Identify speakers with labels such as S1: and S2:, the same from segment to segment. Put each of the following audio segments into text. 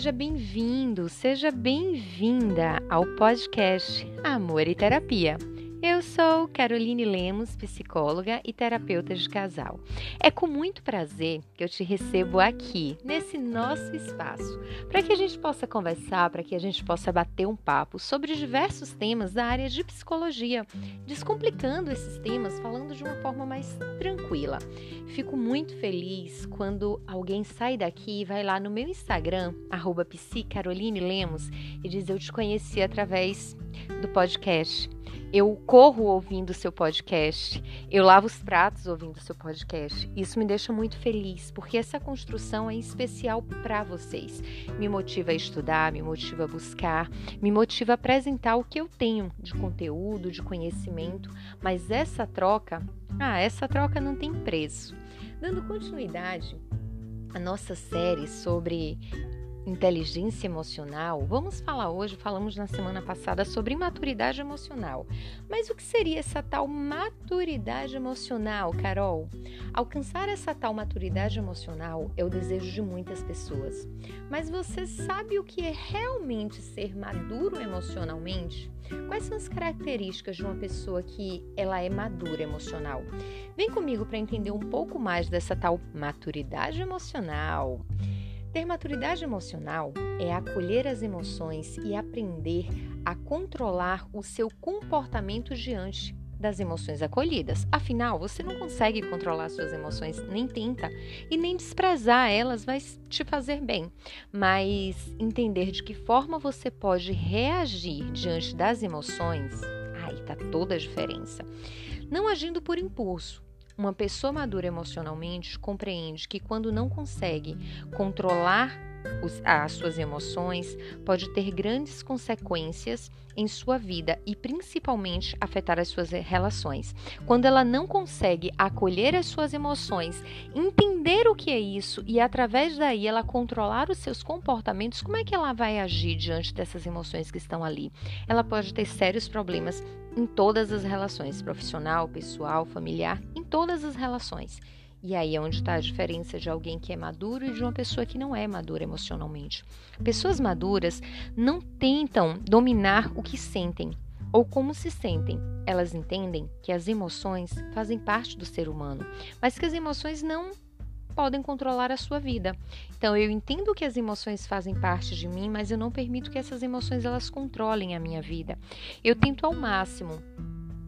S1: seja bem-vindo, seja bem-vinda ao podcast Amor e Terapia. Eu sou Caroline Lemos, psicóloga e terapeuta de casal. É com muito prazer que eu te recebo aqui, nesse nosso espaço, para que a gente possa conversar, para que a gente possa bater um papo sobre diversos temas da área de psicologia, descomplicando esses temas, falando de uma forma mais tranquila. Fico muito feliz quando alguém sai daqui e vai lá no meu Instagram, arroba Lemos, e diz eu te conheci através do podcast eu corro ouvindo seu podcast, eu lavo os pratos ouvindo seu podcast. Isso me deixa muito feliz, porque essa construção é especial para vocês. Me motiva a estudar, me motiva a buscar, me motiva a apresentar o que eu tenho de conteúdo, de conhecimento, mas essa troca, ah, essa troca não tem preço. Dando continuidade à nossa série sobre inteligência emocional, vamos falar hoje, falamos na semana passada sobre imaturidade emocional. Mas o que seria essa tal maturidade emocional, Carol? Alcançar essa tal maturidade emocional é o desejo de muitas pessoas. Mas você sabe o que é realmente ser maduro emocionalmente? Quais são as características de uma pessoa que ela é madura emocional? Vem comigo para entender um pouco mais dessa tal maturidade emocional. Ter maturidade emocional é acolher as emoções e aprender a controlar o seu comportamento diante das emoções acolhidas. Afinal, você não consegue controlar suas emoções, nem tenta, e nem desprezar elas vai te fazer bem. Mas entender de que forma você pode reagir diante das emoções, aí tá toda a diferença. Não agindo por impulso, uma pessoa madura emocionalmente compreende que quando não consegue controlar os, as suas emoções, pode ter grandes consequências em sua vida e principalmente afetar as suas relações. Quando ela não consegue acolher as suas emoções, entender que é isso e através daí ela controlar os seus comportamentos, como é que ela vai agir diante dessas emoções que estão ali? Ela pode ter sérios problemas em todas as relações, profissional, pessoal, familiar, em todas as relações. E aí é onde está a diferença de alguém que é maduro e de uma pessoa que não é madura emocionalmente. Pessoas maduras não tentam dominar o que sentem ou como se sentem. Elas entendem que as emoções fazem parte do ser humano, mas que as emoções não podem controlar a sua vida. Então eu entendo que as emoções fazem parte de mim, mas eu não permito que essas emoções elas controlem a minha vida. Eu tento ao máximo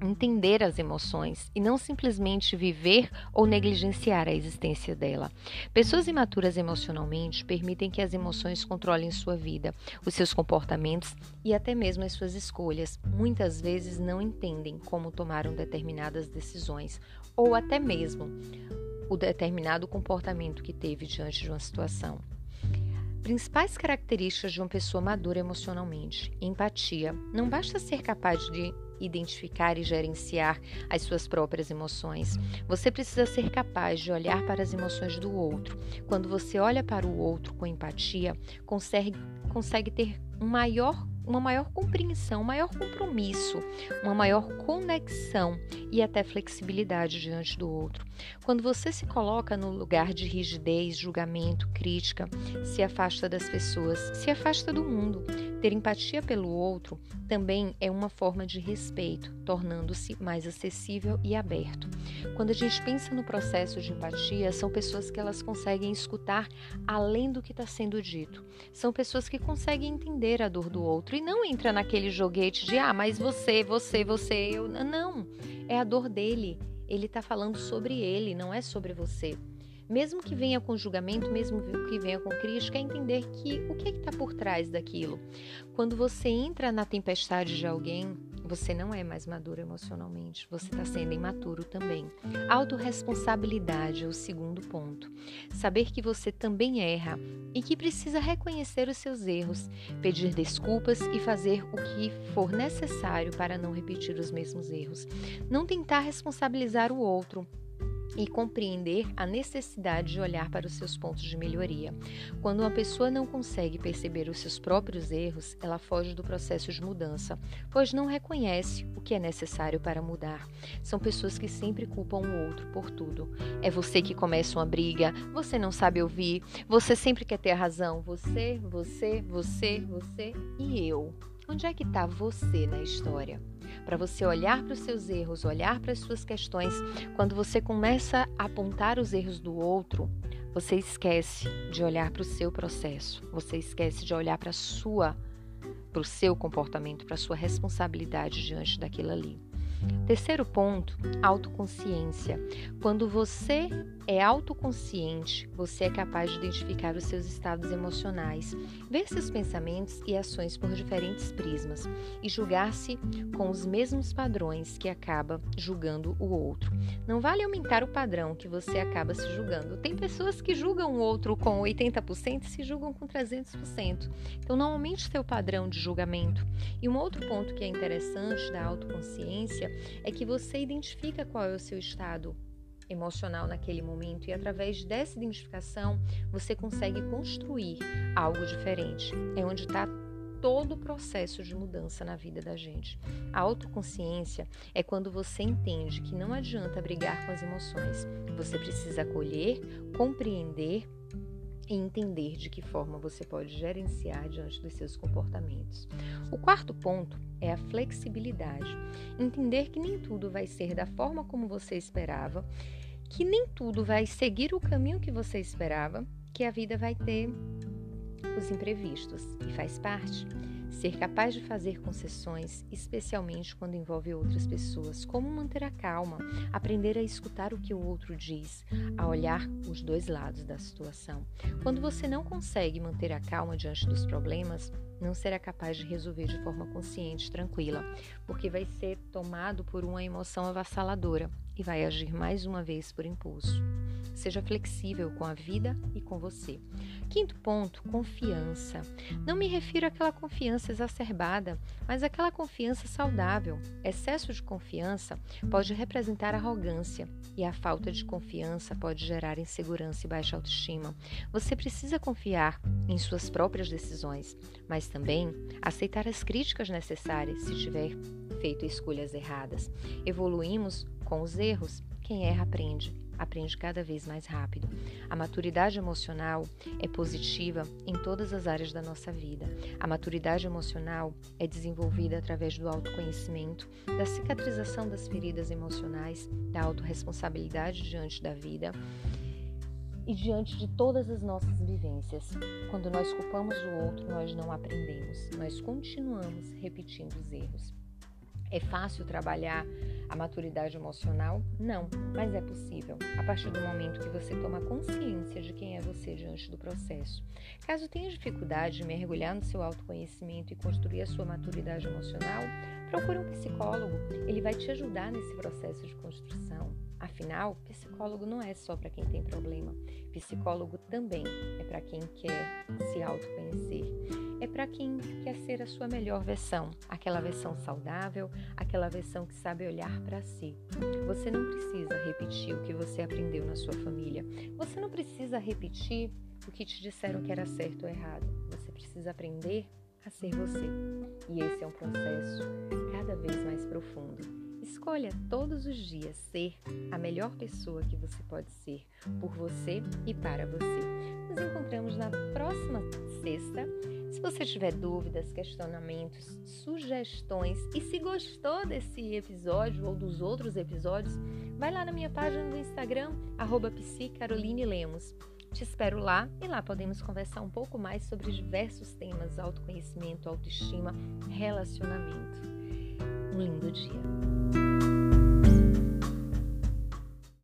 S1: entender as emoções e não simplesmente viver ou negligenciar a existência dela. Pessoas imaturas emocionalmente permitem que as emoções controlem sua vida, os seus comportamentos e até mesmo as suas escolhas. Muitas vezes não entendem como tomaram determinadas decisões ou até mesmo o determinado comportamento que teve diante de uma situação. Principais características de uma pessoa madura emocionalmente: empatia. Não basta ser capaz de identificar e gerenciar as suas próprias emoções. Você precisa ser capaz de olhar para as emoções do outro. Quando você olha para o outro com empatia, consegue, consegue ter um maior uma maior compreensão, um maior compromisso, uma maior conexão e até flexibilidade diante do outro. Quando você se coloca no lugar de rigidez, julgamento, crítica, se afasta das pessoas, se afasta do mundo. Ter empatia pelo outro também é uma forma de respeito, tornando-se mais acessível e aberto. Quando a gente pensa no processo de empatia, são pessoas que elas conseguem escutar além do que está sendo dito. São pessoas que conseguem entender a dor do outro e não entra naquele joguete de ah, mas você, você, você, eu. Não, é a dor dele. Ele está falando sobre ele, não é sobre você. Mesmo que venha com julgamento, mesmo que venha com crítica, é entender que o que é está por trás daquilo. Quando você entra na tempestade de alguém, você não é mais maduro emocionalmente, você está sendo imaturo também. Autoresponsabilidade é o segundo ponto. Saber que você também erra e que precisa reconhecer os seus erros, pedir desculpas e fazer o que for necessário para não repetir os mesmos erros. Não tentar responsabilizar o outro, e compreender a necessidade de olhar para os seus pontos de melhoria. Quando uma pessoa não consegue perceber os seus próprios erros, ela foge do processo de mudança, pois não reconhece o que é necessário para mudar. São pessoas que sempre culpam o outro por tudo. É você que começa uma briga, você não sabe ouvir, você sempre quer ter a razão. Você, você, você, você e eu. Onde é que está você na história? Para você olhar para os seus erros, olhar para as suas questões. Quando você começa a apontar os erros do outro, você esquece de olhar para o seu processo. Você esquece de olhar para sua para o seu comportamento, para a sua responsabilidade diante daquilo ali. Terceiro ponto, autoconsciência. Quando você é autoconsciente, você é capaz de identificar os seus estados emocionais, ver seus pensamentos e ações por diferentes prismas e julgar-se com os mesmos padrões que acaba julgando o outro. Não vale aumentar o padrão que você acaba se julgando. Tem pessoas que julgam o outro com 80% e se julgam com 300%. Então não aumente seu padrão de julgamento. E um outro ponto que é interessante da autoconsciência é que você identifica qual é o seu estado emocional naquele momento e através dessa identificação você consegue construir algo diferente. É onde está todo o processo de mudança na vida da gente. A autoconsciência é quando você entende que não adianta brigar com as emoções. Você precisa acolher, compreender e entender de que forma você pode gerenciar diante dos seus comportamentos. O quarto ponto é a flexibilidade. Entender que nem tudo vai ser da forma como você esperava, que nem tudo vai seguir o caminho que você esperava, que a vida vai ter os imprevistos e faz parte. Ser capaz de fazer concessões, especialmente quando envolve outras pessoas, como manter a calma, aprender a escutar o que o outro diz, a olhar os dois lados da situação. Quando você não consegue manter a calma diante dos problemas, não será capaz de resolver de forma consciente, tranquila, porque vai ser tomado por uma emoção avassaladora e vai agir mais uma vez por impulso. Seja flexível com a vida e com você. Quinto ponto, confiança. Não me refiro àquela confiança exacerbada, mas àquela confiança saudável. Excesso de confiança pode representar arrogância e a falta de confiança pode gerar insegurança e baixa autoestima. Você precisa confiar em suas próprias decisões, mas também aceitar as críticas necessárias se tiver feito escolhas erradas. Evoluímos com os erros. Quem erra aprende aprende cada vez mais rápido. A maturidade emocional é positiva em todas as áreas da nossa vida. A maturidade emocional é desenvolvida através do autoconhecimento, da cicatrização das feridas emocionais, da autorresponsabilidade diante da vida e diante de todas as nossas vivências. Quando nós culpamos o outro, nós não aprendemos, nós continuamos repetindo os erros. É fácil trabalhar a maturidade emocional? Não, mas é possível, a partir do momento que você toma consciência de quem é você diante do processo. Caso tenha dificuldade de mergulhar no seu autoconhecimento e construir a sua maturidade emocional, procure um psicólogo. Ele vai te ajudar nesse processo de construção. Afinal, psicólogo não é só para quem tem problema. Psicólogo também é para quem quer se autoconhecer. É para quem quer ser a sua melhor versão, aquela versão saudável, aquela versão que sabe olhar para si. Você não precisa repetir o que você aprendeu na sua família. Você não precisa repetir o que te disseram que era certo ou errado. Você precisa aprender a ser você. E esse é um processo cada vez mais profundo. Escolha todos os dias ser a melhor pessoa que você pode ser por você e para você. Nos encontramos na próxima sexta. Se você tiver dúvidas, questionamentos, sugestões e se gostou desse episódio ou dos outros episódios, vai lá na minha página do Instagram, psicarolinelemos. Te espero lá e lá podemos conversar um pouco mais sobre diversos temas: autoconhecimento, autoestima, relacionamento. Um lindo dia.